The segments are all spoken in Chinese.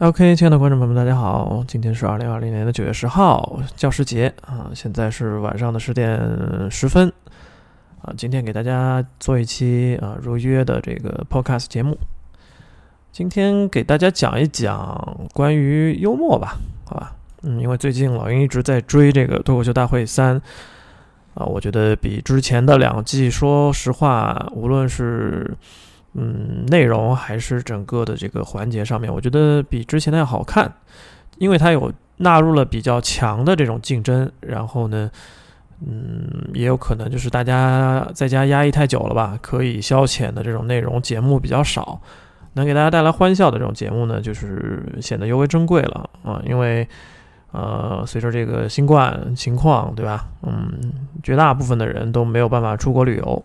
OK，亲爱的观众朋友们，大家好，今天是二零二零年的九月十号，教师节。啊，现在是晚上的十点十分。啊。今天给大家做一期啊如约的这个 Podcast 节目，今天给大家讲一讲关于幽默吧，好吧，嗯，因为最近老鹰一直在追这个脱口秀大会三。啊，我觉得比之前的两季，说实话，无论是嗯，内容还是整个的这个环节上面，我觉得比之前的要好看，因为它有纳入了比较强的这种竞争，然后呢，嗯，也有可能就是大家在家压抑太久了吧，可以消遣的这种内容节目比较少，能给大家带来欢笑的这种节目呢，就是显得尤为珍贵了啊，因为呃，随着这个新冠情况，对吧？嗯，绝大部分的人都没有办法出国旅游。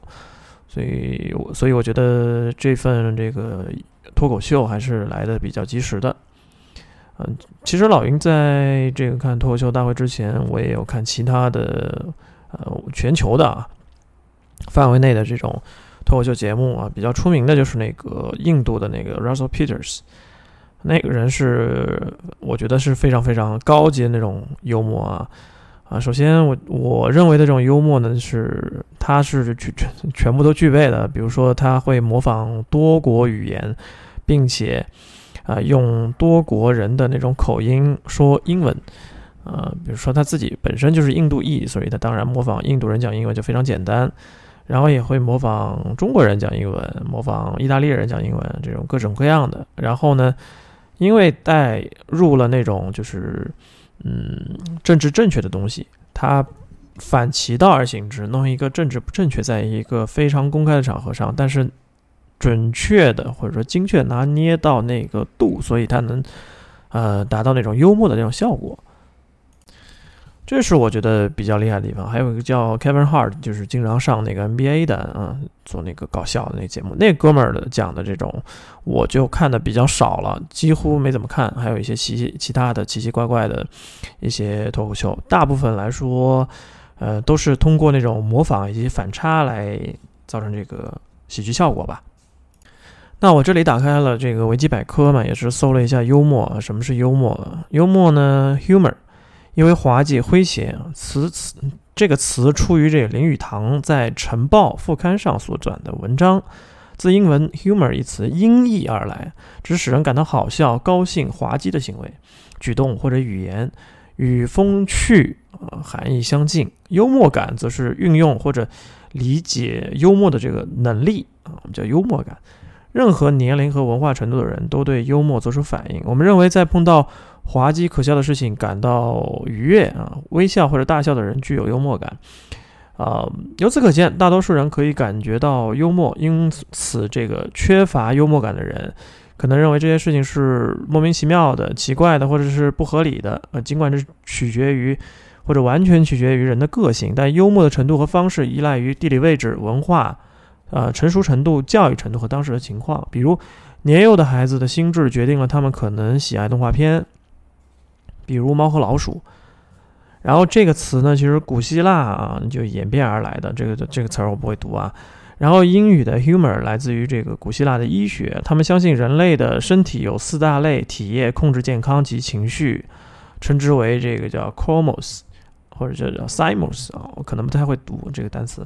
所以，我所以我觉得这份这个脱口秀还是来的比较及时的。嗯，其实老鹰在这个看脱口秀大会之前，我也有看其他的呃全球的啊范围内的这种脱口秀节目啊，比较出名的就是那个印度的那个 Russell Peters，那个人是我觉得是非常非常高级的那种幽默啊。啊，首先我我认为的这种幽默呢，是他是全全全部都具备的。比如说，他会模仿多国语言，并且啊用多国人的那种口音说英文。啊，比如说他自己本身就是印度裔，所以他当然模仿印度人讲英文就非常简单。然后也会模仿中国人讲英文，模仿意大利人讲英文，这种各种各样的。然后呢，因为带入了那种就是。嗯，政治正确的东西，他反其道而行之，弄一个政治不正确，在一个非常公开的场合上，但是准确的或者说精确拿捏到那个度，所以他能呃达到那种幽默的那种效果。这是我觉得比较厉害的地方。还有一个叫 Kevin Hart，就是经常上那个 NBA 的啊，做那个搞笑的那节目。那哥们儿的讲的这种，我就看的比较少了，几乎没怎么看。还有一些奇其他的奇奇怪怪的一些脱口秀，大部分来说，呃，都是通过那种模仿以及反差来造成这个喜剧效果吧。那我这里打开了这个维基百科嘛，也是搜了一下幽默，什么是幽默？幽默呢，humor。因为滑稽诙谐，词词这个词出于这个林语堂在《晨报》副刊上所转的文章，自英文 humor 一词音译而来，指使人感到好笑、高兴、滑稽的行为、举动或者语言，与风趣呃含义相近。幽默感则是运用或者理解幽默的这个能力啊，我们叫幽默感。任何年龄和文化程度的人都对幽默做出反应。我们认为，在碰到滑稽可笑的事情感到愉悦啊，微笑或者大笑的人具有幽默感啊。由此可见，大多数人可以感觉到幽默，因此这个缺乏幽默感的人可能认为这些事情是莫名其妙的、奇怪的，或者是不合理的。呃，尽管这取决于或者完全取决于人的个性，但幽默的程度和方式依赖于地理位置、文化、呃成熟程度、教育程度和当时的情况。比如，年幼的孩子的心智决定了他们可能喜爱动画片。比如猫和老鼠，然后这个词呢，其实古希腊啊就演变而来的。这个这个词儿我不会读啊。然后英语的 humor 来自于这个古希腊的医学，他们相信人类的身体有四大类体液控制健康及情绪，称之为这个叫 chromos 或者叫叫 thymos 啊，我可能不太会读这个单词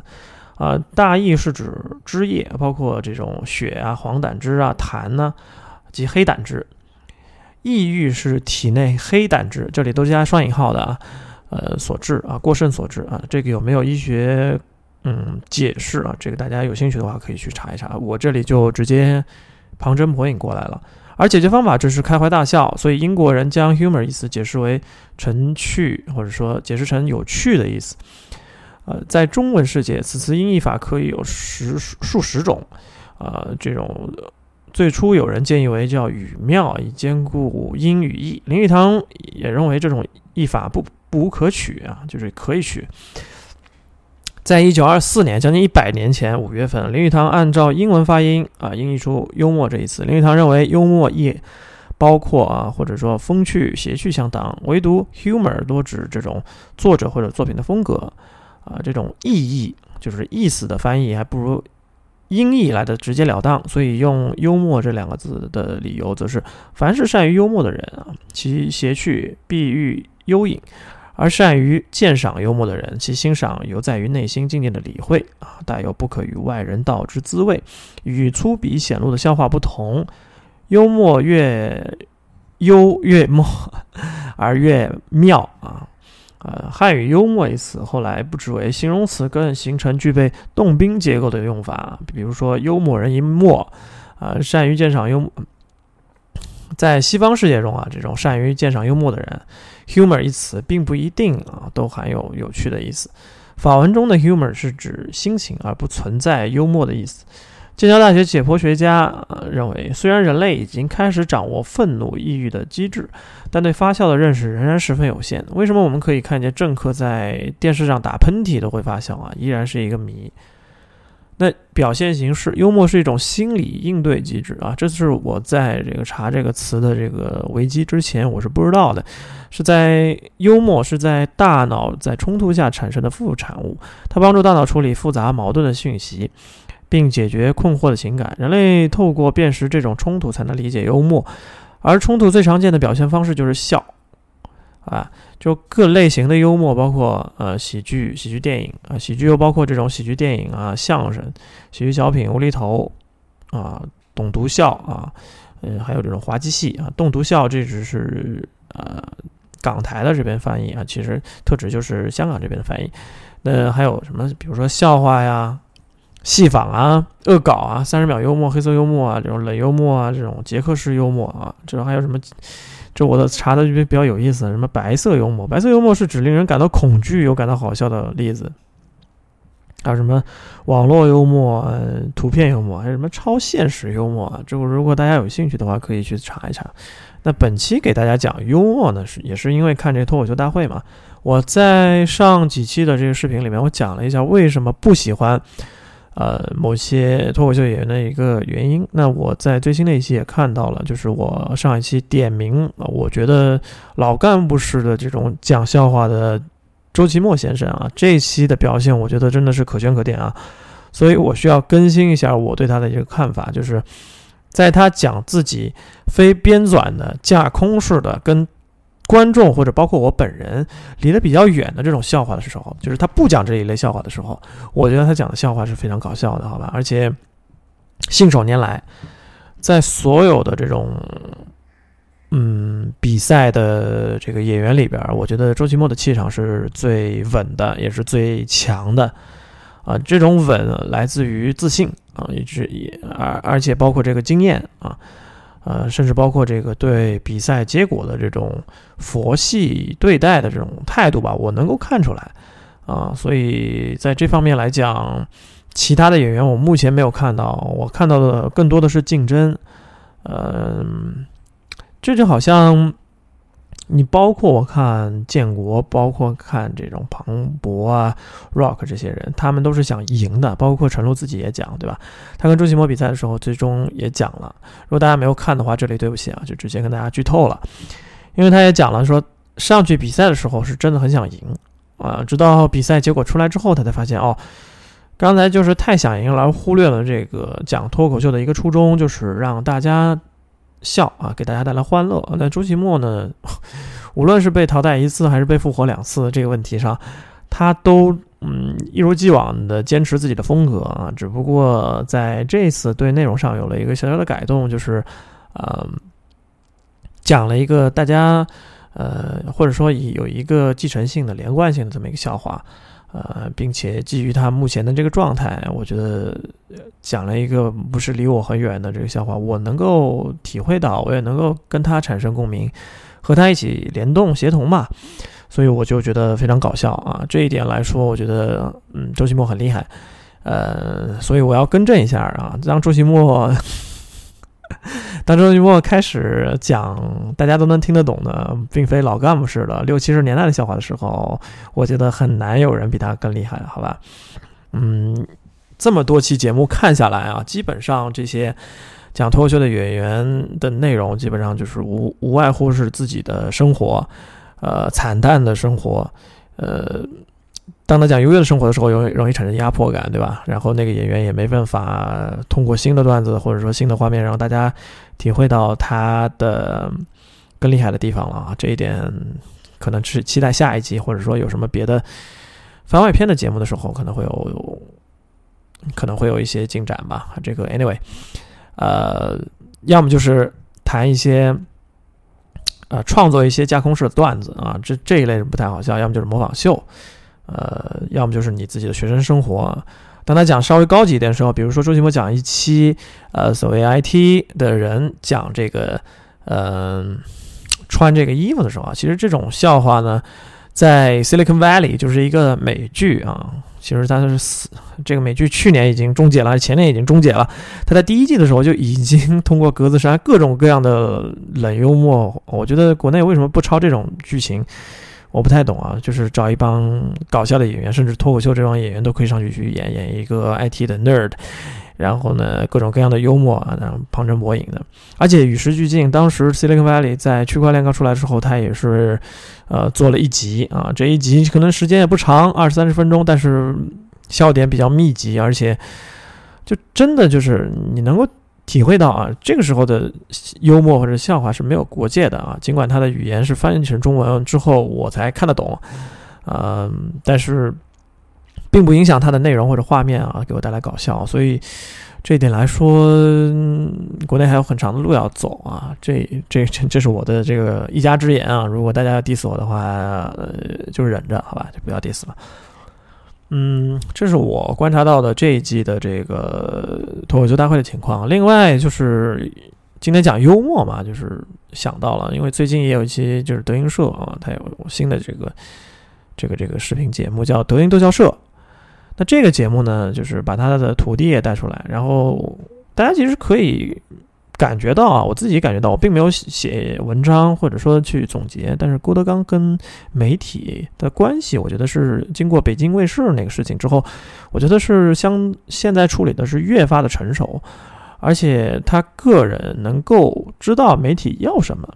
啊。大意是指汁液，包括这种血啊、黄胆汁啊、痰呢及黑胆汁。抑郁是体内黑胆汁，这里都加双引号的啊，呃所致啊，过剩所致啊，这个有没有医学嗯解释啊？这个大家有兴趣的话可以去查一查，我这里就直接旁征博引过来了。而解决方法就是开怀大笑，所以英国人将 humor 意思解释为成趣，或者说解释成有趣的意思。呃，在中文世界，此词音译法可以有十数十种，呃，这种。最初有人建议为叫语妙，以兼顾音与义。林语堂也认为这种译法不不无可取啊，就是可以取。在一九二四年，将近一百年前五月份，林语堂按照英文发音啊，音译出“幽默”这一词。林语堂认为幽默亦包括啊，或者说风趣、谐趣相当，唯独 humor 多指这种作者或者作品的风格啊，这种意义就是意思的翻译，还不如。音译来的直截了当，所以用幽默这两个字的理由，则是凡是善于幽默的人啊，其谐趣必寓幽隐；而善于鉴赏幽默的人，其欣赏犹在于内心境界的理会啊，带有不可与外人道之滋味。与粗鄙显露的笑话不同，幽默越幽越默，而越妙啊。呃，汉语“幽默”一词后来不只为形容词，更形成具备动宾结构的用法。比如说“幽默人一默”，啊，善于鉴赏幽默。在西方世界中啊，这种善于鉴赏幽默的人，“humor” 一词并不一定啊都含有有趣的意思。法文中的 “humor” 是指心情，而不存在幽默的意思。剑桥大学解剖学家认为，虽然人类已经开始掌握愤怒、抑郁的机制，但对发笑的认识仍然十分有限。为什么我们可以看见政客在电视上打喷嚏都会发笑啊？依然是一个谜。那表现形式，幽默是一种心理应对机制啊！这是我在这个查这个词的这个维基之前，我是不知道的。是在幽默是在大脑在冲突下产生的副产物，它帮助大脑处理复杂矛盾的讯息。并解决困惑的情感。人类透过辨识这种冲突，才能理解幽默。而冲突最常见的表现方式就是笑，啊，就各类型的幽默，包括呃喜剧、喜剧电影啊，喜剧又包括这种喜剧电影啊、相声、喜剧小品、无厘头啊、懂读笑啊，嗯，还有这种滑稽戏啊。懂读笑这只是呃港台的这边翻译啊，其实特指就是香港这边的翻译。那还有什么？比如说笑话呀。戏仿啊，恶搞啊，三十秒幽默、黑色幽默啊，这种冷幽默啊，这种杰克式幽默啊，这种还有什么？这我的查的就比较有意思，什么白色幽默？白色幽默是指令人感到恐惧又感到好笑的例子。还有什么网络幽默、图片幽默，还有什么超现实幽默啊？这个如果大家有兴趣的话，可以去查一查。那本期给大家讲幽默呢，是也是因为看这脱口秀大会嘛。我在上几期的这个视频里面，我讲了一下为什么不喜欢。呃，某些脱口秀演员的一个原因。那我在最新的一期也看到了，就是我上一期点名，我觉得老干部式的这种讲笑话的周奇墨先生啊，这一期的表现，我觉得真的是可圈可点啊。所以我需要更新一下我对他的一个看法，就是在他讲自己非编纂的架空式的跟。观众或者包括我本人离得比较远的这种笑话的时候，就是他不讲这一类笑话的时候，我觉得他讲的笑话是非常搞笑的，好吧？而且信手拈来，在所有的这种嗯比赛的这个演员里边，我觉得周奇墨的气场是最稳的，也是最强的啊。这种稳来自于自信啊，也是也而而且包括这个经验啊。呃，甚至包括这个对比赛结果的这种佛系对待的这种态度吧，我能够看出来啊。所以在这方面来讲，其他的演员我目前没有看到，我看到的更多的是竞争。嗯，这就好像。你包括我看建国，包括看这种庞博啊、Rock 这些人，他们都是想赢的。包括陈露自己也讲，对吧？他跟朱奇墨比赛的时候，最终也讲了。如果大家没有看的话，这里对不起啊，就直接跟大家剧透了。因为他也讲了，说上去比赛的时候是真的很想赢啊，直到比赛结果出来之后，他才发现哦，刚才就是太想赢了，而忽略了这个讲脱口秀的一个初衷，就是让大家。笑啊，给大家带来欢乐。那周其墨呢？无论是被淘汰一次还是被复活两次，这个问题上，他都嗯一如既往的坚持自己的风格啊。只不过在这次对内容上有了一个小小的改动，就是呃讲了一个大家呃或者说有一个继承性的连贯性的这么一个笑话。呃，并且基于他目前的这个状态，我觉得讲了一个不是离我很远的这个笑话，我能够体会到，我也能够跟他产生共鸣，和他一起联动协同嘛，所以我就觉得非常搞笑啊。这一点来说，我觉得嗯，周奇墨很厉害，呃，所以我要更正一下啊，让周奇墨。当周奇墨开始讲大家都能听得懂的，并非老干部式的六七十年代的笑话的时候，我觉得很难有人比他更厉害，好吧？嗯，这么多期节目看下来啊，基本上这些讲脱口秀的演员的内容，基本上就是无无外乎是自己的生活，呃，惨淡的生活，呃，当他讲优越的生活的时候，容易容易产生压迫感，对吧？然后那个演员也没办法通过新的段子或者说新的画面，让大家体会到他的更厉害的地方了啊！这一点可能是期待下一集，或者说有什么别的番外篇的节目的时候，可能会有可能会有一些进展吧。这个 anyway，呃，要么就是谈一些。呃，创作一些架空式的段子啊，这这一类是不太好笑，要么就是模仿秀，呃，要么就是你自己的学生生活。当他讲稍微高级一点的时候，比如说周奇墨讲一期，呃，所谓 IT 的人讲这个，嗯，穿这个衣服的时候啊，其实这种笑话呢，在 Silicon Valley 就是一个美剧啊。其实它是死，这个美剧去年已经终结了，前年已经终结了。它在第一季的时候就已经 通过格子衫各种各样的冷幽默，我觉得国内为什么不抄这种剧情，我不太懂啊。就是找一帮搞笑的演员，甚至脱口秀这帮演员都可以上去去演演一个 IT 的 nerd，然后呢各种各样的幽默啊，然后旁征博引的，而且与时俱进。当时 Silicon Valley 在区块链刚出来之后，它也是。呃，做了一集啊，这一集可能时间也不长，二三十分钟，但是笑点比较密集，而且就真的就是你能够体会到啊，这个时候的幽默或者笑话是没有国界的啊，尽管它的语言是翻译成中文之后我才看得懂，嗯，但是并不影响它的内容或者画面啊，给我带来搞笑，所以。这一点来说，国内还有很长的路要走啊！这、这、这，这是我的这个一家之言啊！如果大家要 diss 我的话，呃，就忍着，好吧，就不要 diss 了。嗯，这是我观察到的这一季的这个脱口秀大会的情况。另外就是今天讲幽默嘛，就是想到了，因为最近也有一期就是德云社啊，它有新的这个这个这个视频节目叫德云逗笑社。那这个节目呢，就是把他的徒弟也带出来，然后大家其实可以感觉到啊，我自己感觉到，我并没有写文章或者说去总结，但是郭德纲跟媒体的关系，我觉得是经过北京卫视那个事情之后，我觉得是相现在处理的是越发的成熟，而且他个人能够知道媒体要什么，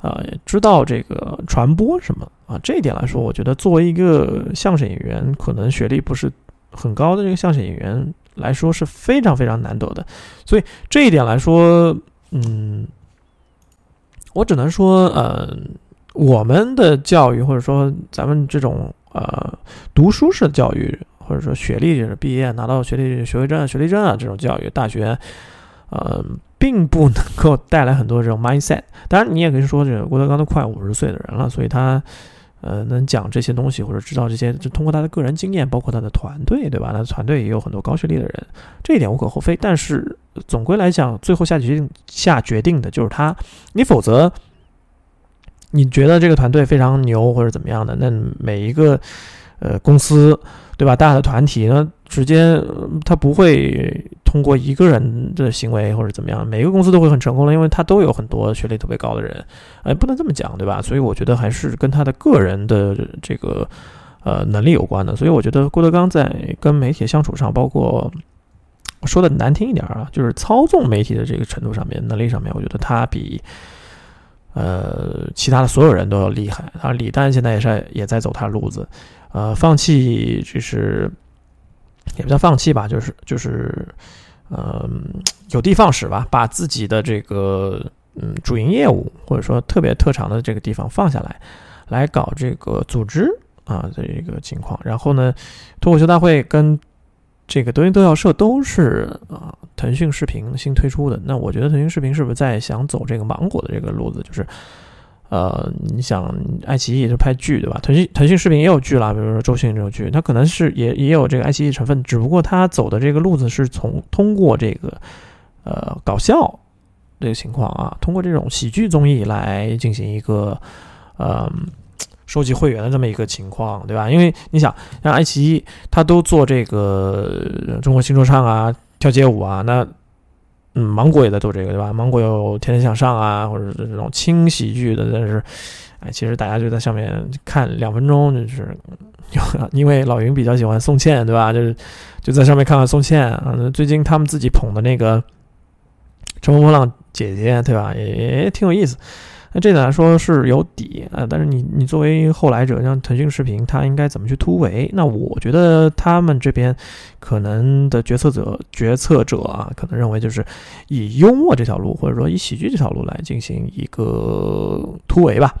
啊，知道这个传播什么啊，这一点来说，我觉得作为一个相声演员，可能学历不是。很高的这个相声演员来说是非常非常难得的，所以这一点来说，嗯，我只能说，呃，我们的教育或者说咱们这种呃读书式的教育，或者说学历就是毕业拿到学历学位证、学历证啊这种教育，大学，呃，并不能够带来很多这种 mindset。当然，你也可以说，这个郭德纲都快五十岁的人了，所以他。呃，能讲这些东西或者知道这些，就通过他的个人经验，包括他的团队，对吧？他的团队也有很多高学历的人，这一点无可厚非。但是总归来讲，最后下决定下决定的就是他，你否则你觉得这个团队非常牛或者怎么样的，那每一个呃公司。对吧？大的团体呢，直接他不会通过一个人的行为或者怎么样，每个公司都会很成功的，因为他都有很多学历特别高的人。哎，不能这么讲，对吧？所以我觉得还是跟他的个人的这个呃能力有关的。所以我觉得郭德纲在跟媒体相处上，包括说的难听一点啊，就是操纵媒体的这个程度上面、能力上面，我觉得他比呃其他的所有人都要厉害。啊，李诞现在也是也在走他的路子。呃，放弃就是也不叫放弃吧，就是就是，嗯，有的放矢吧，把自己的这个嗯主营业务或者说特别特长的这个地方放下来，来搞这个组织啊的一个情况。然后呢，脱口秀大会跟这个德云逗笑社都是啊腾讯视频新推出的。那我觉得腾讯视频是不是在想走这个芒果的这个路子，就是？呃，你想，爱奇艺也是拍剧对吧？腾讯腾讯视频也有剧啦，比如说周迅这种剧，它可能是也也有这个爱奇艺成分，只不过它走的这个路子是从通过这个呃搞笑这个情况啊，通过这种喜剧综艺来进行一个呃收集会员的这么一个情况，对吧？因为你想，像爱奇艺，它都做这个中国新说唱啊，跳街舞啊，那。嗯，芒果也在做这个，对吧？芒果有《天天向上》啊，或者是这种轻喜剧的，但是，哎，其实大家就在上面看两分钟，就是，因为老云比较喜欢宋茜，对吧？就是就在上面看看宋茜啊。最近他们自己捧的那个《乘风破浪姐姐》，对吧？也挺有意思。那这点来说是有底啊，但是你你作为后来者，像腾讯视频，它应该怎么去突围？那我觉得他们这边可能的决策者决策者啊，可能认为就是以幽默这条路，或者说以喜剧这条路来进行一个突围吧，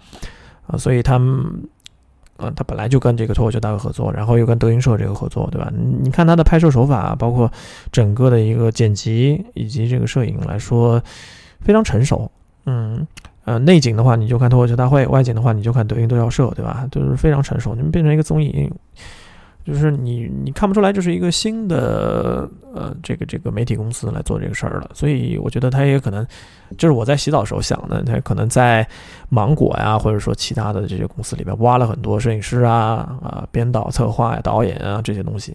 啊，所以他们，呃，他本来就跟这个脱口秀大会合作，然后又跟德云社这个合作，对吧？你看他的拍摄手法，包括整个的一个剪辑以及这个摄影来说，非常成熟，嗯。呃，内景的话你就看脱口秀大会，外景的话你就看德云逗笑社，对吧？都是非常成熟。你们变成一个综艺，就是你你看不出来这是一个新的呃这个这个媒体公司来做这个事儿了。所以我觉得他也可能，就是我在洗澡时候想的，他可能在芒果呀，或者说其他的这些公司里边挖了很多摄影师啊啊编导、策划呀、导演啊这些东西。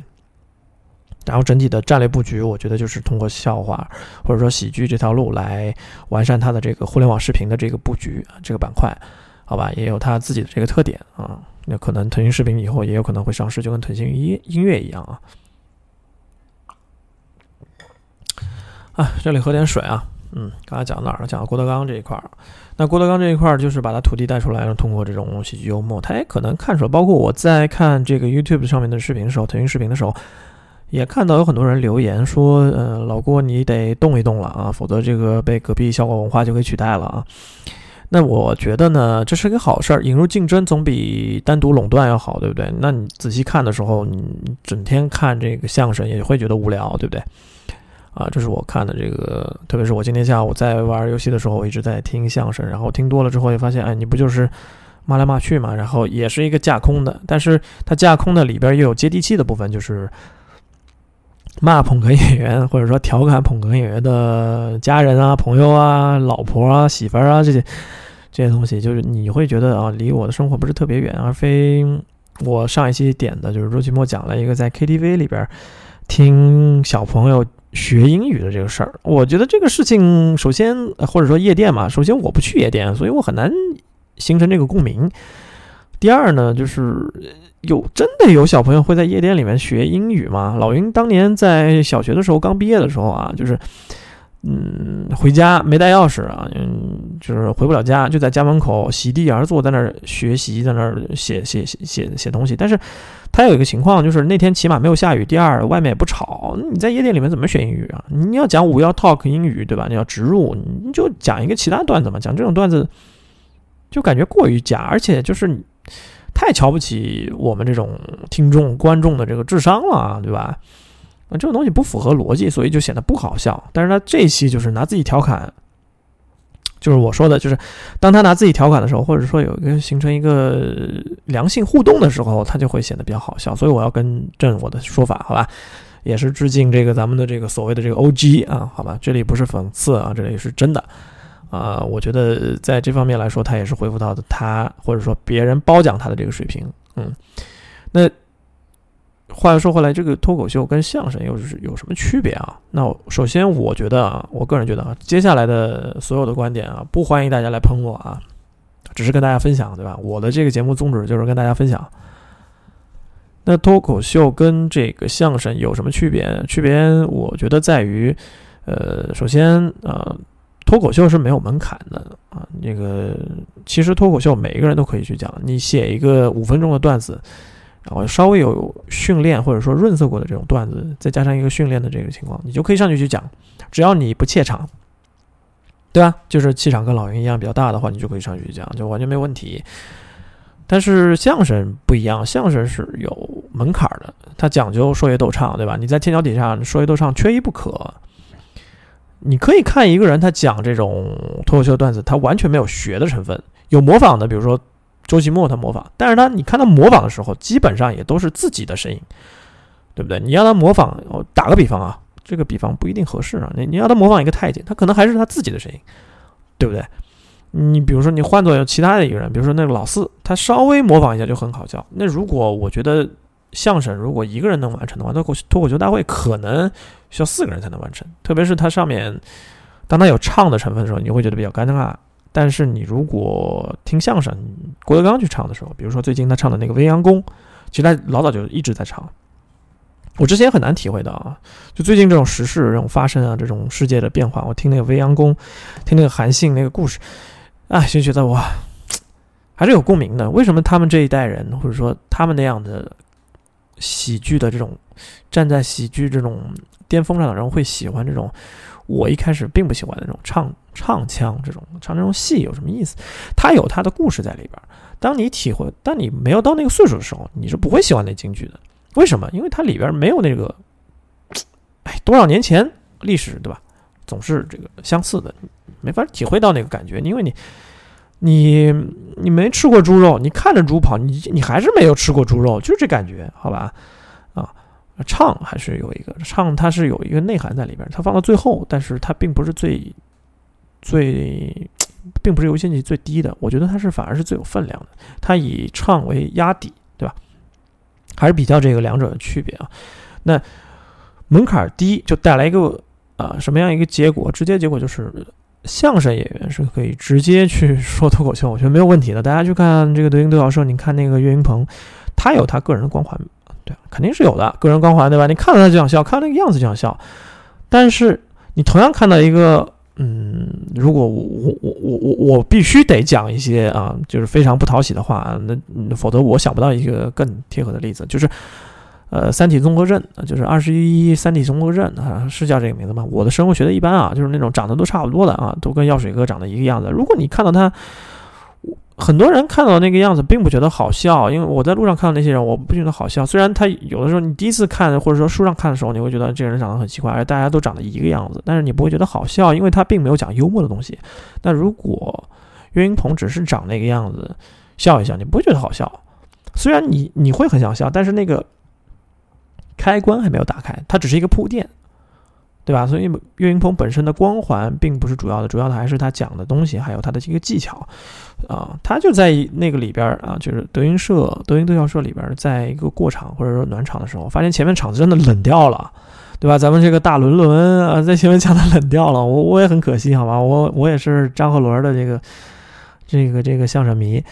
然后整体的战略布局，我觉得就是通过笑话或者说喜剧这条路来完善它的这个互联网视频的这个布局这个板块，好吧，也有它自己的这个特点啊。那可能腾讯视频以后也有可能会上市，就跟腾讯音音乐一样啊。啊，这里喝点水啊。嗯，刚才讲到哪儿了？讲到郭德纲这一块儿。那郭德纲这一块儿就是把他徒弟带出来，通过这种喜剧幽默，他也可能看出来。包括我在看这个 YouTube 上面的视频的时候，腾讯视频的时候。也看到有很多人留言说，呃，老郭你得动一动了啊，否则这个被隔壁笑话文化就给取代了啊。那我觉得呢，这是个好事儿，引入竞争总比单独垄断要好，对不对？那你仔细看的时候，你整天看这个相声也会觉得无聊，对不对？啊，这是我看的这个，特别是我今天下午在玩游戏的时候，我一直在听相声，然后听多了之后也发现，哎，你不就是骂来骂去嘛？然后也是一个架空的，但是它架空的里边又有接地气的部分，就是。骂捧哏演员，或者说调侃捧哏演员的家人啊、朋友啊、老婆啊、媳妇儿啊这些这些东西，就是你会觉得啊，离我的生活不是特别远，而非我上一期点的，就是周奇墨讲了一个在 KTV 里边听小朋友学英语的这个事儿。我觉得这个事情，首先或者说夜店嘛，首先我不去夜店，所以我很难形成这个共鸣。第二呢，就是。有真的有小朋友会在夜店里面学英语吗？老云当年在小学的时候刚毕业的时候啊，就是，嗯，回家没带钥匙啊，嗯，就是回不了家，就在家门口席地而坐，在那儿学习，在那儿写写写写写东西。但是他有一个情况，就是那天起码没有下雨，第二外面也不吵。你在夜店里面怎么学英语啊？你要讲五要 talk 英语对吧？你要植入，你就讲一个其他段子嘛。讲这种段子就感觉过于假，而且就是。太瞧不起我们这种听众观众的这个智商了，对吧？啊，这种东西不符合逻辑，所以就显得不好笑。但是他这期就是拿自己调侃，就是我说的，就是当他拿自己调侃的时候，或者说有一个形成一个良性互动的时候，他就会显得比较好笑。所以我要更正我的说法，好吧？也是致敬这个咱们的这个所谓的这个 O.G. 啊，好吧？这里不是讽刺啊，这里是真的。啊，我觉得在这方面来说，他也是恢复到的他或者说别人褒奖他的这个水平。嗯，那话又说回来，这个脱口秀跟相声又是有什么区别啊？那首先，我觉得啊，我个人觉得啊，接下来的所有的观点啊，不欢迎大家来喷我啊，只是跟大家分享，对吧？我的这个节目宗旨就是跟大家分享。那脱口秀跟这个相声有什么区别？区别我觉得在于，呃，首先啊。脱口秀是没有门槛的啊，那个其实脱口秀每一个人都可以去讲。你写一个五分钟的段子，然后稍微有训练或者说润色过的这种段子，再加上一个训练的这个情况，你就可以上去去讲。只要你不怯场，对吧？就是气场跟老鹰一样比较大的话，你就可以上去讲，就完全没问题。但是相声不一样，相声是有门槛的，它讲究说学逗唱，对吧？你在天桥底下说学逗唱缺一不可。你可以看一个人，他讲这种脱口秀段子，他完全没有学的成分，有模仿的，比如说周奇墨他模仿，但是他你看他模仿的时候，基本上也都是自己的声音，对不对？你要他模仿，我打个比方啊，这个比方不一定合适啊，你你要他模仿一个太监，他可能还是他自己的声音，对不对？你比如说你换做其他的一个人，比如说那个老四，他稍微模仿一下就很好笑。那如果我觉得。相声如果一个人能完成的话，脱口脱口秀大会可能需要四个人才能完成。特别是它上面，当它有唱的成分的时候，你会觉得比较尴尬。但是你如果听相声，郭德纲去唱的时候，比如说最近他唱的那个《未央宫》，其实他老早就一直在唱。我之前很难体会到啊，就最近这种时事这种发生啊，这种世界的变化，我听那个《未央宫》，听那个韩信那个故事。啊，就觉得哇，还是有共鸣的。为什么他们这一代人，或者说他们那样的喜剧的这种站在喜剧这种巅峰上的人会喜欢这种？我一开始并不喜欢那种唱唱腔，这种唱这种戏有什么意思？它有它的故事在里边。当你体会，当你没有到那个岁数的时候，你是不会喜欢那京剧的。为什么？因为它里边没有那个，哎，多少年前历史，对吧？总是这个相似的，没法体会到那个感觉，因为你，你，你没吃过猪肉，你看着猪跑，你你还是没有吃过猪肉，就是这感觉，好吧？啊，唱还是有一个唱，它是有一个内涵在里边，它放到最后，但是它并不是最最，并不是优先级最低的，我觉得它是反而是最有分量的，它以唱为压底，对吧？还是比较这个两者的区别啊。那门槛低就带来一个。啊，什么样一个结果？直接结果就是相声演员是可以直接去说脱口秀，我觉得没有问题的。大家去看这个德云德小社，你看那个岳云鹏，他有他个人的光环，对，肯定是有的个人光环，对吧？你看到他就想笑，看那个样子就想笑。但是你同样看到一个，嗯，如果我我我我我必须得讲一些啊，就是非常不讨喜的话，那否则我想不到一个更贴合的例子，就是。呃，三体综合症就是二十一三体综合症啊，是叫这个名字吗？我的生物学的一般啊，就是那种长得都差不多的啊，都跟药水哥长得一个样子。如果你看到他，很多人看到那个样子并不觉得好笑，因为我在路上看到那些人，我不觉得好笑。虽然他有的时候你第一次看或者说书上看的时候，你会觉得这个人长得很奇怪，而大家都长得一个样子，但是你不会觉得好笑，因为他并没有讲幽默的东西。那如果岳云鹏只是长那个样子，笑一笑，你不会觉得好笑。虽然你你会很想笑，但是那个。开关还没有打开，它只是一个铺垫，对吧？所以岳云鹏本身的光环并不是主要的，主要的还是他讲的东西，还有他的这个技巧啊。他就在那个里边啊，就是德云社、德云德教社里边，在一个过场或者说暖场的时候，发现前面场子真的冷掉了，对吧？咱们这个大伦伦啊，在前面讲的冷掉了，我我也很可惜，好吧？我我也是张鹤伦的这个这个这个相声迷。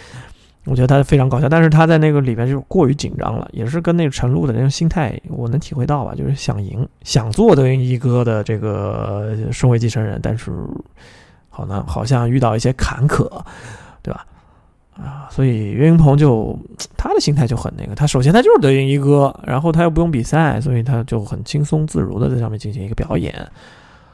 我觉得他非常搞笑，但是他在那个里边就过于紧张了，也是跟那个陈露的那种心态，我能体会到吧，就是想赢，想做德云一哥的这个顺位继承人，但是好难，好像遇到一些坎坷，对吧？啊，所以岳云鹏就他的心态就很那个，他首先他就是德云一哥，然后他又不用比赛，所以他就很轻松自如的在上面进行一个表演，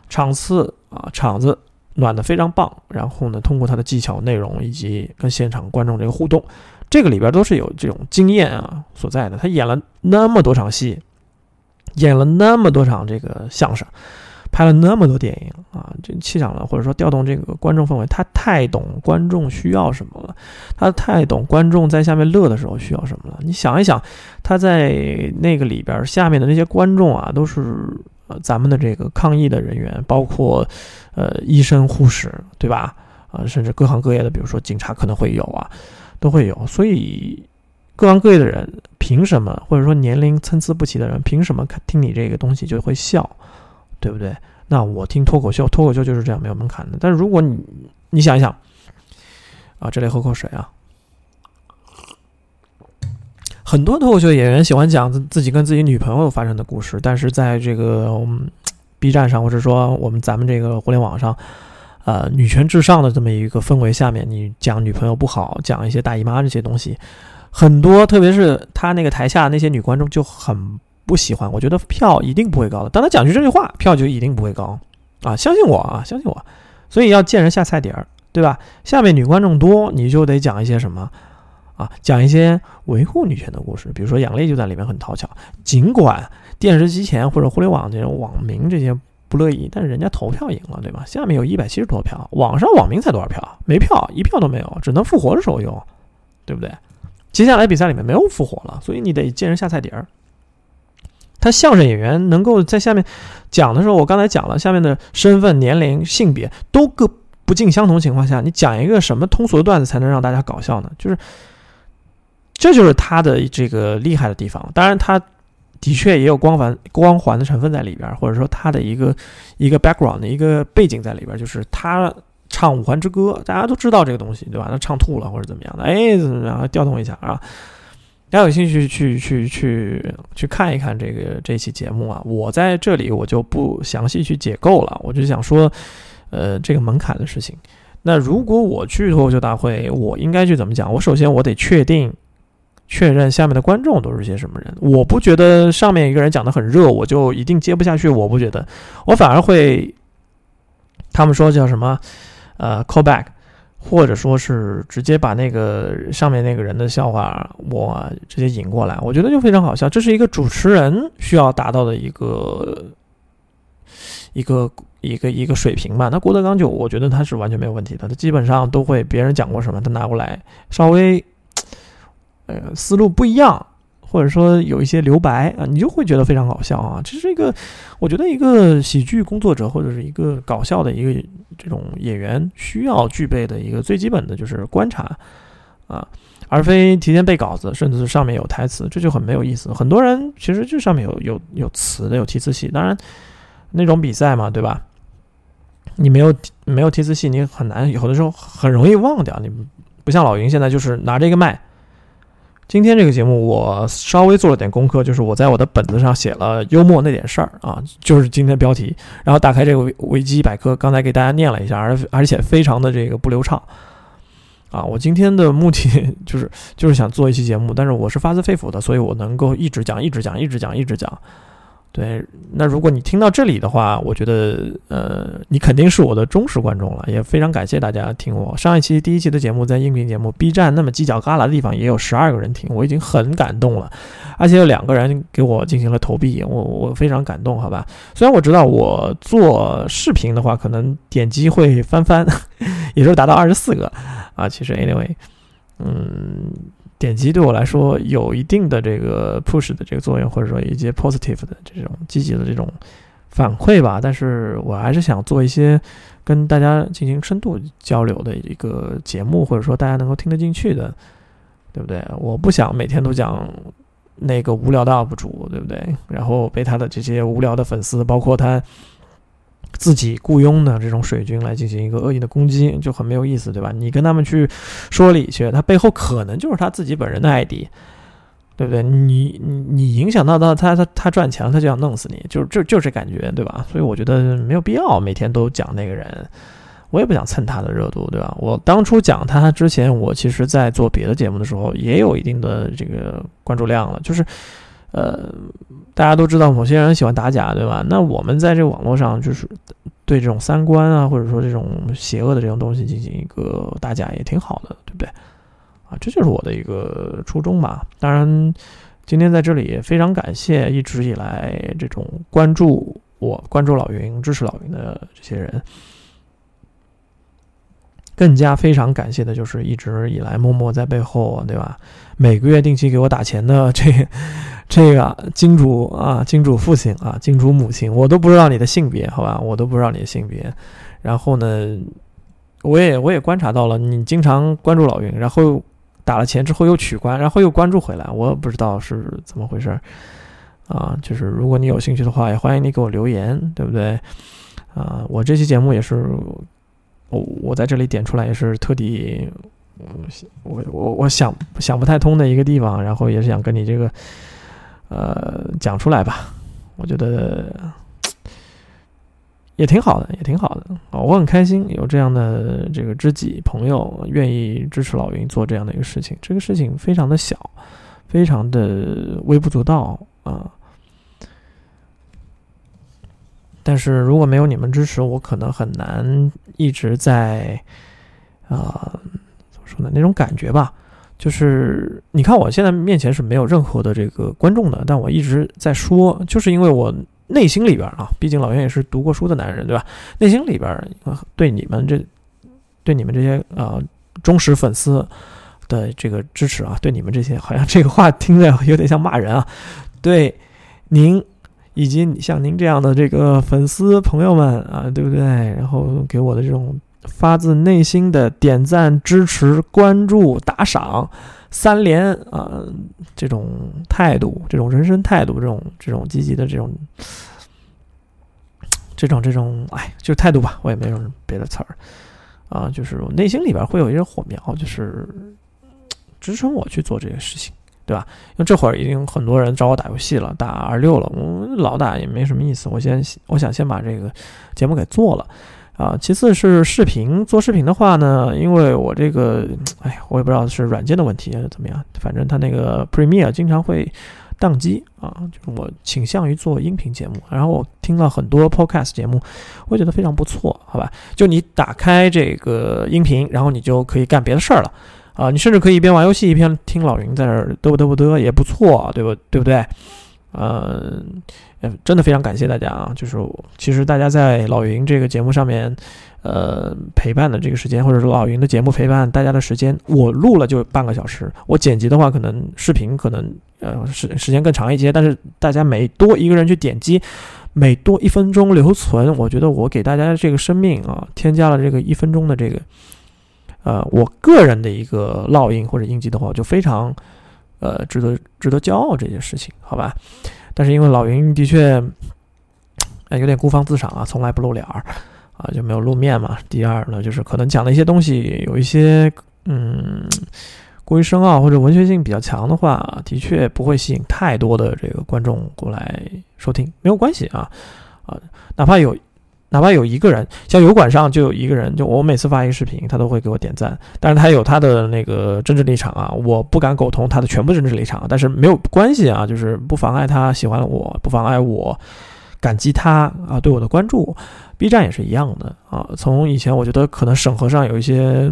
场次啊，场子。暖的非常棒，然后呢，通过他的技巧、内容以及跟现场观众这个互动，这个里边都是有这种经验啊所在的。他演了那么多场戏，演了那么多场这个相声，拍了那么多电影啊，这气场了，或者说调动这个观众氛围，他太懂观众需要什么了，他太懂观众在下面乐的时候需要什么了。你想一想，他在那个里边下面的那些观众啊，都是。咱们的这个抗疫的人员，包括呃医生、护士，对吧？啊，甚至各行各业的，比如说警察可能会有啊，都会有。所以各行各业的人，凭什么，或者说年龄参差不齐的人，凭什么看听你这个东西就会笑，对不对？那我听脱口秀，脱口秀就是这样没有门槛的。但是如果你你想一想，啊，这里喝口水啊。很多脱口秀演员喜欢讲自自己跟自己女朋友发生的故事，但是在这个 B 站上，或者说我们咱们这个互联网上，呃，女权至上的这么一个氛围下面，你讲女朋友不好，讲一些大姨妈这些东西，很多，特别是他那个台下那些女观众就很不喜欢。我觉得票一定不会高的，当他讲句这句话，票就一定不会高啊！相信我啊，相信我。所以要见人下菜碟儿，对吧？下面女观众多，你就得讲一些什么。啊，讲一些维护女权的故事，比如说杨笠就在里面很讨巧。尽管电视机前或者互联网这种网民这些不乐意，但是人家投票赢了，对吧？下面有一百七十多票，网上网民才多少票？没票，一票都没有，只能复活的时候用，对不对？接下来比赛里面没有复活了，所以你得见人下菜碟儿。他相声演员能够在下面讲的时候，我刚才讲了，下面的身份、年龄、性别都各不尽相同情况下，你讲一个什么通俗的段子才能让大家搞笑呢？就是。这就是他的这个厉害的地方。当然，他的确也有光环光环的成分在里边，或者说他的一个一个 background 的一个背景在里边，就是他唱《五环之歌》，大家都知道这个东西，对吧？他唱吐了或者怎么样的，哎，怎么样？调动一下啊！大家有兴趣去去去去看一看这个这期节目啊！我在这里我就不详细去解构了，我就想说，呃，这个门槛的事情。那如果我去脱口秀大会，我应该去怎么讲？我首先我得确定、确认下面的观众都是些什么人。我不觉得上面一个人讲的很热，我就一定接不下去。我不觉得，我反而会，他们说叫什么？呃，callback，或者说是直接把那个上面那个人的笑话我直接引过来，我觉得就非常好笑。这是一个主持人需要达到的一个一个。一个一个水平吧，那郭德纲就我觉得他是完全没有问题的，他基本上都会别人讲过什么，他拿过来稍微，呃，思路不一样，或者说有一些留白啊，你就会觉得非常搞笑啊。这是一个，我觉得一个喜剧工作者或者是一个搞笑的一个这种演员需要具备的一个最基本的就是观察啊，而非提前背稿子，甚至是上面有台词，这就很没有意思。很多人其实这上面有有有词的，有提词器，当然那种比赛嘛，对吧？你没有没有提词器，你很难，有的时候很容易忘掉。你不像老云现在就是拿着一个麦。今天这个节目我稍微做了点功课，就是我在我的本子上写了幽默那点事儿啊，就是今天标题。然后打开这个维基百科，刚才给大家念了一下，而 而且非常的这个不流畅啊。我今天的目的就是 就是想做一期节目，但是我是发自肺腑的，所以我能够一直讲，一直讲，一直讲，一直讲。对，那如果你听到这里的话，我觉得，呃，你肯定是我的忠实观众了，也非常感谢大家听我上一期第一期的节目，在音频节目 B 站那么犄角旮旯的地方也有十二个人听，我已经很感动了，而且有两个人给我进行了投币，我我非常感动，好吧？虽然我知道我做视频的话，可能点击会翻番，也就达到二十四个啊，其实 anyway，嗯。点击对我来说有一定的这个 push 的这个作用，或者说一些 positive 的这种积极的这种反馈吧。但是我还是想做一些跟大家进行深度交流的一个节目，或者说大家能够听得进去的，对不对？我不想每天都讲那个无聊的 UP 主，对不对？然后被他的这些无聊的粉丝，包括他。自己雇佣的这种水军来进行一个恶意的攻击，就很没有意思，对吧？你跟他们去说理去，他背后可能就是他自己本人的艾迪，对不对？你你你影响到到他他他赚钱了，他就想弄死你，就就就这感觉，对吧？所以我觉得没有必要每天都讲那个人，我也不想蹭他的热度，对吧？我当初讲他之前，我其实在做别的节目的时候也有一定的这个关注量了，就是。呃，大家都知道某些人喜欢打假，对吧？那我们在这个网络上，就是对这种三观啊，或者说这种邪恶的这种东西进行一个打假，也挺好的，对不对？啊，这就是我的一个初衷吧。当然，今天在这里也非常感谢一直以来这种关注我、关注老云、支持老云的这些人。更加非常感谢的就是一直以来默默在背后，对吧？每个月定期给我打钱的这 这个金主啊，金主父亲啊，金主母亲，我都不知道你的性别，好吧？我都不知道你的性别。然后呢，我也我也观察到了，你经常关注老云，然后打了钱之后又取关，然后又关注回来，我不知道是怎么回事啊。就是如果你有兴趣的话，也欢迎你给我留言，对不对？啊，我这期节目也是。我我在这里点出来也是特地，我我我想想不太通的一个地方，然后也是想跟你这个呃讲出来吧。我觉得也挺好的，也挺好的啊，我很开心有这样的这个知己朋友愿意支持老云做这样的一个事情。这个事情非常的小，非常的微不足道啊。但是如果没有你们支持，我可能很难一直在，啊，怎么说呢？那种感觉吧，就是你看我现在面前是没有任何的这个观众的，但我一直在说，就是因为我内心里边啊，毕竟老袁也是读过书的男人，对吧？内心里边对你们这，对你们这些啊忠实粉丝的这个支持啊，对你们这些，好像这个话听着有点像骂人啊，对您。以及像您这样的这个粉丝朋友们啊，对不对？然后给我的这种发自内心的点赞、支持、关注、打赏三连啊，这种态度、这种人生态度、这种这种积极的这种这种这种，哎，就态度吧，我也没有别的词儿啊，就是我内心里边会有一个火苗，就是支撑我去做这些事情。对吧？因为这会儿已经很多人找我打游戏了，打二六了，我老打也没什么意思。我先，我想先把这个节目给做了，啊，其次是视频，做视频的话呢，因为我这个，哎，我也不知道是软件的问题还是怎么样，反正它那个 Premiere 经常会宕机啊，就是我倾向于做音频节目，然后我听了很多 Podcast 节目，我觉得非常不错，好吧？就你打开这个音频，然后你就可以干别的事儿了，啊，你甚至可以一边玩游戏一边听老云在那儿嘚啵嘚啵嘚，也不错，对不对不对？嗯，真的非常感谢大家啊！就是其实大家在老云这个节目上面，呃，陪伴的这个时间，或者说老云的节目陪伴大家的时间，我录了就半个小时，我剪辑的话可能视频可能呃时时间更长一些，但是大家每多一个人去点击，每多一分钟留存，我觉得我给大家这个生命啊，添加了这个一分钟的这个，呃，我个人的一个烙印或者印记的话，就非常。呃，值得值得骄傲这件事情，好吧？但是因为老云的确，呃，有点孤芳自赏啊，从来不露脸儿啊，就没有露面嘛。第二呢，就是可能讲的一些东西有一些嗯过于深奥或者文学性比较强的话，的确不会吸引太多的这个观众过来收听，没有关系啊啊，哪怕有。哪怕有一个人，像油管上就有一个人，就我每次发一个视频，他都会给我点赞。但是他有他的那个政治立场啊，我不敢苟同他的全部政治立场。但是没有关系啊，就是不妨碍他喜欢我，不妨碍我感激他啊对我的关注。B 站也是一样的啊。从以前我觉得可能审核上有一些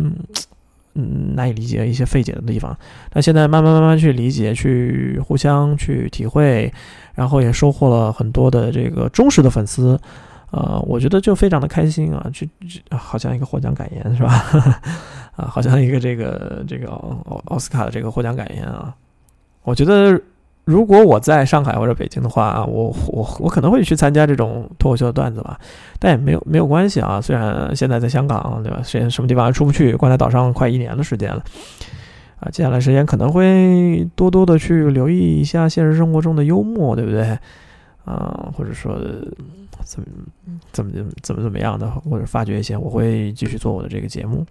嗯难以理解、一些费解的地方，但现在慢慢慢慢去理解、去互相去体会，然后也收获了很多的这个忠实的粉丝。呃，我觉得就非常的开心啊，就好像一个获奖感言是吧？啊，好像一个这个这个奥奥斯卡的这个获奖感言啊。我觉得如果我在上海或者北京的话，我我我可能会去参加这种脱口秀的段子吧，但也没有没有关系啊。虽然现在在香港对吧？虽然什么地方也出不去，关在岛上快一年的时间了啊。接下来时间可能会多多的去留意一下现实生活中的幽默，对不对？啊，或者说。怎么怎么怎么怎么样的，或者发掘一些，我会继续做我的这个节目。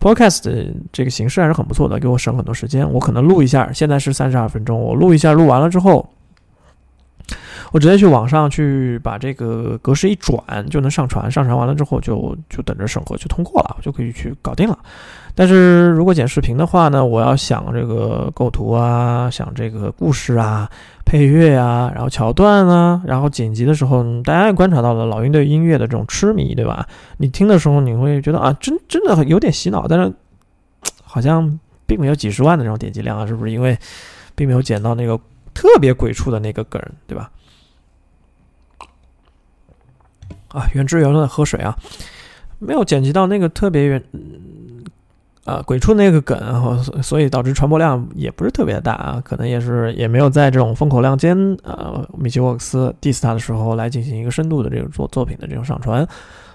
Podcast 这个形式还是很不错的，给我省很多时间。我可能录一下，现在是三十二分钟，我录一下，录完了之后，我直接去网上去把这个格式一转，就能上传。上传完了之后，就就等着审核就通过了，我就可以去搞定了。但是如果剪视频的话呢，我要想这个构图啊，想这个故事啊。配乐啊，然后桥段啊，然后剪辑的时候，大家也观察到了老鹰对音乐的这种痴迷，对吧？你听的时候，你会觉得啊，真真的有点洗脑，但是好像并没有几十万的这种点击量啊，是不是？因为并没有剪到那个特别鬼畜的那个梗，对吧？啊，原汁原味的喝水啊，没有剪辑到那个特别原。啊，鬼畜那个梗，所以导致传播量也不是特别大啊，可能也是也没有在这种风口浪尖啊，米奇沃克斯 diss 他的时候来进行一个深度的这种作作品的这种上传。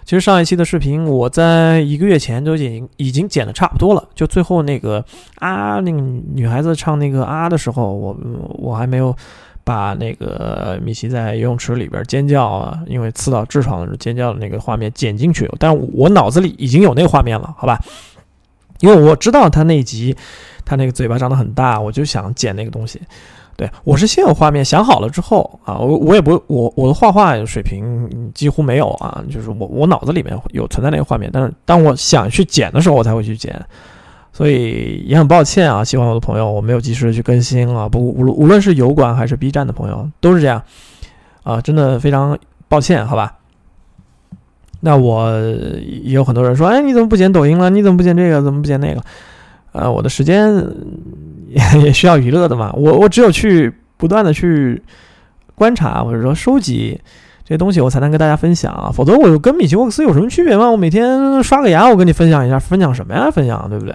其实上一期的视频我在一个月前都已经已经剪的差不多了，就最后那个啊，那个女孩子唱那个啊的时候，我我还没有把那个米奇在游泳池里边尖叫啊，因为刺到痔疮尖叫的那个画面剪进去，但是我脑子里已经有那个画面了，好吧？因为我知道他那集，他那个嘴巴张得很大，我就想剪那个东西。对我是先有画面想好了之后啊，我我也不我我的画画水平几乎没有啊，就是我我脑子里面有存在那个画面，但是当我想去剪的时候，我才会去剪。所以也很抱歉啊，喜欢我的朋友，我没有及时的去更新啊。不无论无论是油管还是 B 站的朋友都是这样啊，真的非常抱歉，好吧。那我也有很多人说，哎，你怎么不剪抖音了？你怎么不剪这个？怎么不剪那个？呃，我的时间 也也需要娱乐的嘛。我我只有去不断的去观察或者说收集这些东西，我才能跟大家分享啊。否则我跟米奇沃克斯有什么区别吗？我每天刷个牙，我跟你分享一下，分享什么呀？分享对不对？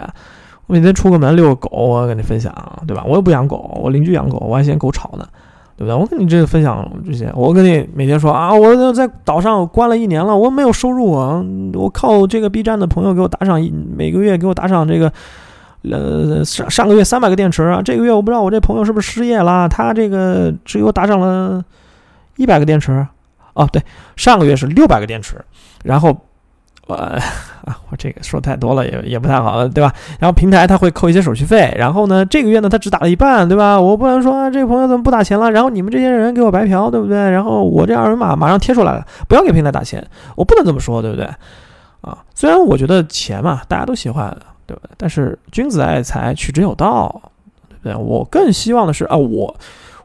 我每天出个门遛个狗，我跟你分享，对吧？我又不养狗，我邻居养狗，我还嫌狗吵呢。对不对？我跟你这个分享这些，我跟你每天说啊，我在岛上关了一年了，我没有收入啊，我靠这个 B 站的朋友给我打赏，每个月给我打赏这个，呃上上个月三百个电池啊，这个月我不知道我这朋友是不是失业了，他这个只给我打赏了一百个电池，哦对，上个月是六百个电池，然后。我啊，我这个说太多了，也也不太好了，对吧？然后平台他会扣一些手续费，然后呢，这个月呢他只打了一半，对吧？我不能说这个朋友怎么不打钱了，然后你们这些人给我白嫖，对不对？然后我这二维码马上贴出来了，不要给平台打钱，我不能这么说，对不对？啊。虽然我觉得钱嘛，大家都喜欢，对吧？但是君子爱财，取之有道，对不对？我更希望的是啊，我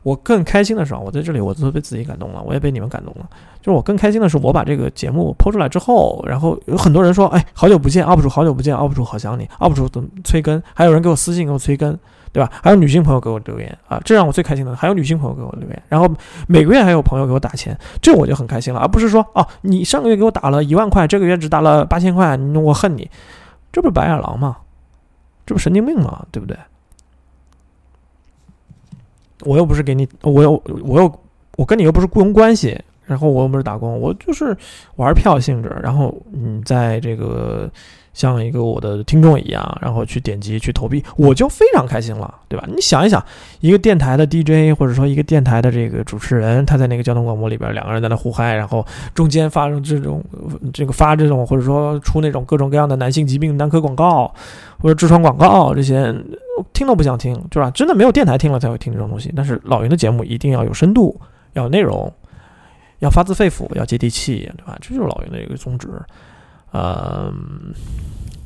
我更开心的是啊，我在这里我都被自己感动了，我也被你们感动了。就是我更开心的是，我把这个节目播出来之后，然后有很多人说，哎，好久不见，UP 主好久不见，UP 主好想你，UP 主怎么催更？还有人给我私信给我催更。对吧？还有女性朋友给我留言啊，这让我最开心的。还有女性朋友给我留言，然后每个月还有朋友给我打钱，这我就很开心了，而不是说哦，你上个月给我打了一万块，这个月只打了八千块，我恨你，这不是白眼狼吗？这不神经病吗？对不对？我又不是给你，我又我又我跟你又不是雇佣关系，然后我又不是打工，我就是玩票性质，然后你在这个。像一个我的听众一样，然后去点击去投币，我就非常开心了，对吧？你想一想，一个电台的 DJ 或者说一个电台的这个主持人，他在那个交通广播里边，两个人在那互嗨，然后中间发生这种这个发这种或者说出那种各种各样的男性疾病男科广告或者痔疮广告，这些听都不想听，对吧？真的没有电台听了才会听这种东西。但是老云的节目一定要有深度，要有内容，要发自肺腑，要接地气，对吧？这就是老云的一个宗旨。呃，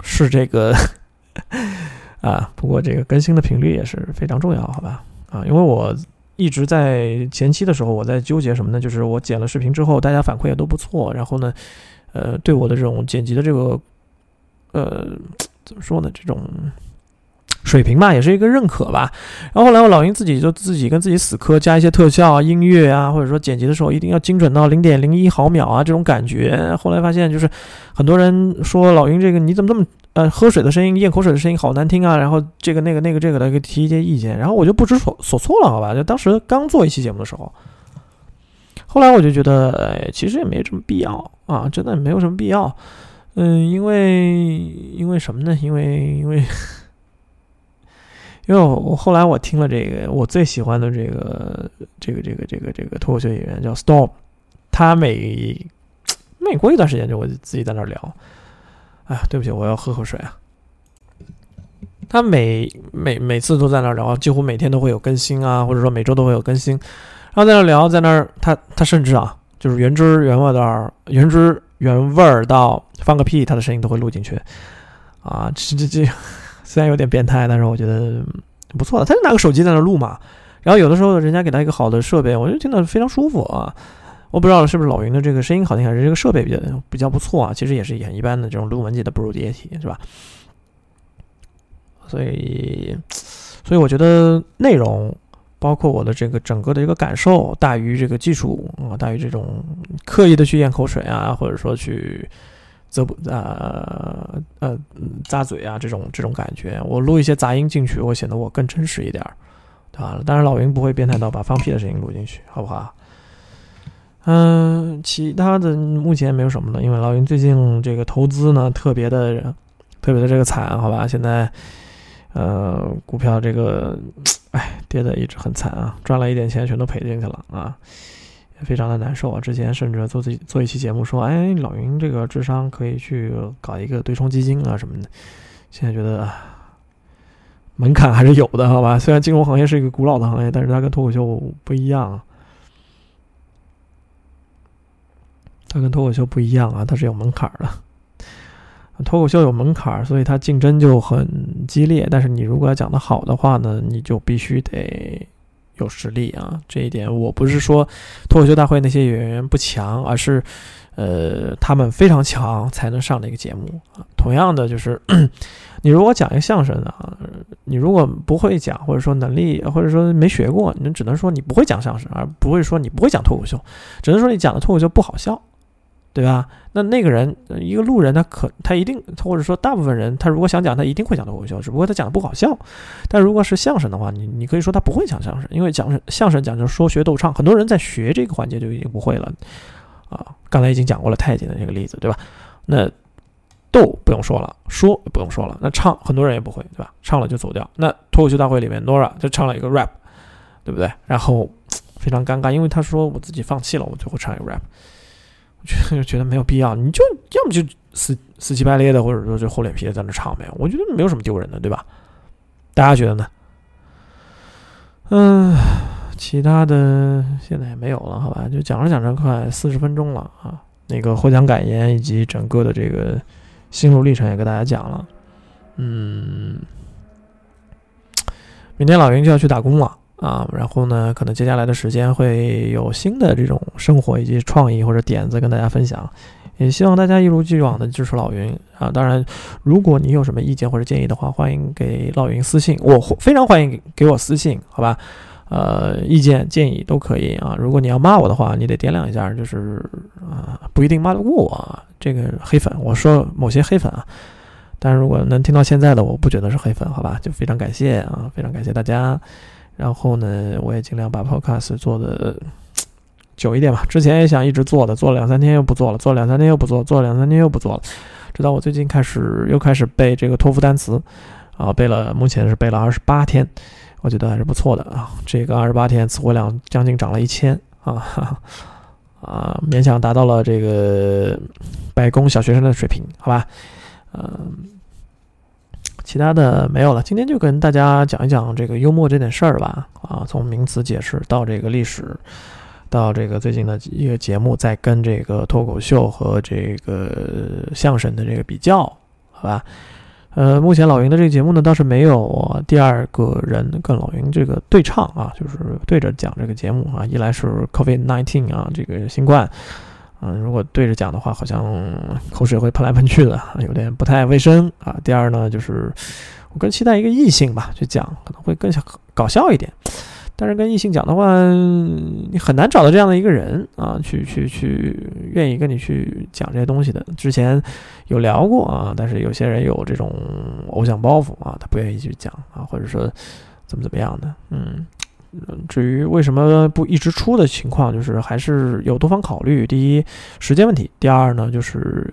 是这个 啊，不过这个更新的频率也是非常重要，好吧？啊，因为我一直在前期的时候，我在纠结什么呢？就是我剪了视频之后，大家反馈也都不错，然后呢，呃，对我的这种剪辑的这个，呃，怎么说呢？这种。水平吧，也是一个认可吧。然后后来我老鹰自己就自己跟自己死磕，加一些特效啊、音乐啊，或者说剪辑的时候一定要精准到零点零一毫秒啊，这种感觉。后来发现就是很多人说老鹰这个你怎么这么呃喝水的声音、咽口水的声音好难听啊，然后这个那个那个这个的给提一些意见，然后我就不知所所措了，好吧？就当时刚做一期节目的时候，后来我就觉得，哎，其实也没什么必要啊，真的没有什么必要。嗯，因为因为什么呢？因为因为。因为我后来我听了这个我最喜欢的这个这个这个这个这个脱口秀演员叫 Storm，他每每过一段时间就我自己在那聊，哎，对不起，我要喝口水啊。他每每每次都在那聊，几乎每天都会有更新啊，或者说每周都会有更新，然后在那聊，在那儿他他甚至啊，就是原汁原味的原汁原味儿到放个屁，他的声音都会录进去啊，这这这。虽然有点变态，但是我觉得不错。他就拿个手机在那录嘛，然后有的时候人家给他一个好的设备，我就听得非常舒服啊。我不知道是不是老云的这个声音好听，还是这个设备比较比较不错啊。其实也是很一般的这种录文级的不如液体，是吧？所以，所以我觉得内容包括我的这个整个的一个感受大于这个技术啊，大于这种刻意的去咽口水啊，或者说去。则不呃呃咂嘴啊，这种这种感觉，我录一些杂音进去，我显得我更真实一点，对吧？当然老云不会变态到把放屁的声音录进去，好不好？嗯，其他的目前没有什么了，因为老云最近这个投资呢特别的特别的这个惨，好吧？现在呃股票这个哎跌的一直很惨啊，赚了一点钱全都赔进去了啊。非常的难受啊！之前甚至做自己做一期节目说，哎，老云这个智商可以去搞一个对冲基金啊什么的。现在觉得门槛还是有的，好吧？虽然金融行业是一个古老的行业，但是它跟脱口秀不一样，它跟脱口秀不一样啊，它是有门槛的。脱口秀有门槛，所以它竞争就很激烈。但是你如果要讲的好的话呢，你就必须得。有实力啊，这一点我不是说脱口秀大会那些演员不强，而是，呃，他们非常强才能上那个节目啊。同样的，就是 你如果讲一个相声的啊，你如果不会讲，或者说能力，或者说没学过，你只能说你不会讲相声，而不会说你不会讲脱口秀，只能说你讲的脱口秀不好笑。对吧？那那个人一个路人，他可他一定，或者说大部分人，他如果想讲，他一定会讲脱口秀，只不过他讲的不好笑。但如果是相声的话，你你可以说他不会讲相声，因为讲相声讲究说学逗唱，很多人在学这个环节就已经不会了啊。刚才已经讲过了太监的这个例子，对吧？那逗不用说了，说不用说了，那唱很多人也不会，对吧？唱了就走掉。那脱口秀大会里面，Nora 就唱了一个 rap，对不对？然后 非常尴尬，因为他说我自己放弃了，我最后唱一个 rap。就 觉得没有必要，你就要么就死死乞白咧的，或者说就厚脸皮的在那唱呗。我觉得没有什么丢人的，对吧？大家觉得呢？嗯，其他的现在也没有了，好吧？就讲着讲着快四十分钟了啊。那个获奖感言以及整个的这个心路历程也跟大家讲了。嗯，明天老云就要去打工了啊，然后呢，可能接下来的时间会有新的这种生活以及创意或者点子跟大家分享。也希望大家一如既往的支持老云啊！当然，如果你有什么意见或者建议的话，欢迎给老云私信，我非常欢迎给我私信，好吧？呃，意见建议都可以啊。如果你要骂我的话，你得掂量一下，就是啊，不一定骂得过我啊。这个黑粉，我说某些黑粉啊，但是如果能听到现在的，我不觉得是黑粉，好吧？就非常感谢啊，非常感谢大家。然后呢，我也尽量把 Podcast 做的。久一点吧，之前也想一直做的，做了两三天又不做了，做了两三天又不做，做了两三天又不做了，直到我最近开始又开始背这个托福单词，啊，背了，目前是背了二十八天，我觉得还是不错的啊，这个二十八天词汇量将近涨了一千啊，啊，勉强达到了这个白宫小学生的水平，好吧，嗯，其他的没有了，今天就跟大家讲一讲这个幽默这点事儿吧，啊，从名词解释到这个历史。到这个最近的一个节目，在跟这个脱口秀和这个相声的这个比较，好吧？呃，目前老云的这个节目呢，倒是没有第二个人跟老云这个对唱啊，就是对着讲这个节目啊。一来是 COVID nineteen 啊，这个新冠，嗯，如果对着讲的话，好像口水会喷来喷去的，有点不太卫生啊。第二呢，就是我更期待一个异性吧去讲，可能会更搞笑一点。但是跟异性讲的话，你很难找到这样的一个人啊，去去去愿意跟你去讲这些东西的。之前有聊过啊，但是有些人有这种偶像包袱啊，他不愿意去讲啊，或者说怎么怎么样的。嗯，至于为什么不一直出的情况，就是还是有多方考虑。第一，时间问题；第二呢，就是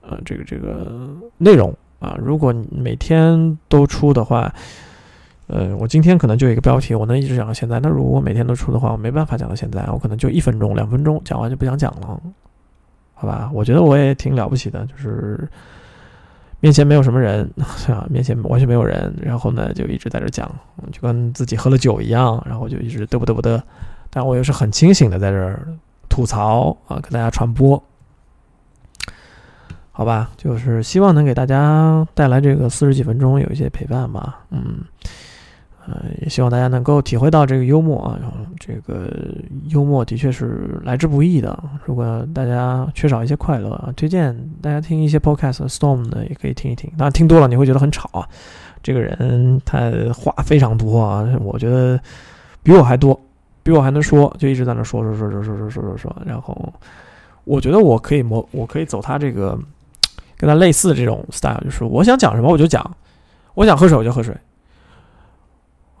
呃，这个这个内容啊，如果每天都出的话。呃，我今天可能就一个标题，我能一直讲到现在。那如果每天都出的话，我没办法讲到现在，我可能就一分钟、两分钟讲完就不想讲了，好吧？我觉得我也挺了不起的，就是面前没有什么人，啊？面前完全没有人，然后呢就一直在这讲，就跟自己喝了酒一样，然后就一直嘚啵嘚啵嘚，但我又是很清醒的在这儿吐槽啊，跟大家传播，好吧？就是希望能给大家带来这个四十几分钟有一些陪伴吧，嗯。呃，也希望大家能够体会到这个幽默啊，然后这个幽默的确是来之不易的。如果大家缺少一些快乐啊，推荐大家听一些 podcast，Storm 的也可以听一听。当然听多了你会觉得很吵啊。这个人他话非常多啊，我觉得比我还多，比我还能说，就一直在那说说说说说说说说说。然后我觉得我可以模，我可以走他这个跟他类似的这种 style，就是我想讲什么我就讲，我想喝水我就喝水。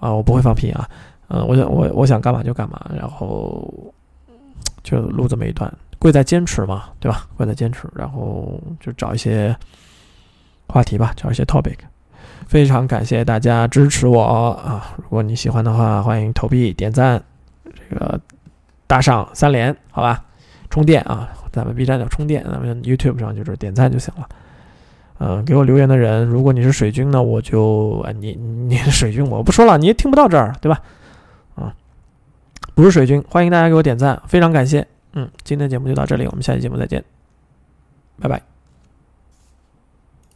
啊，我不会放屁啊，嗯，我想我我想干嘛就干嘛，然后就录这么一段，贵在坚持嘛，对吧？贵在坚持，然后就找一些话题吧，找一些 topic。非常感谢大家支持我啊！如果你喜欢的话，欢迎投币、点赞、这个打赏三连，好吧？充电啊，咱们 B 站叫充电，咱们 YouTube 上就是点赞就行了。嗯，给我留言的人，如果你是水军呢，我就啊，你你水军我不说了，你也听不到这儿，对吧？啊，不是水军，欢迎大家给我点赞，非常感谢。嗯，今天节目就到这里，我们下期节目再见，拜拜。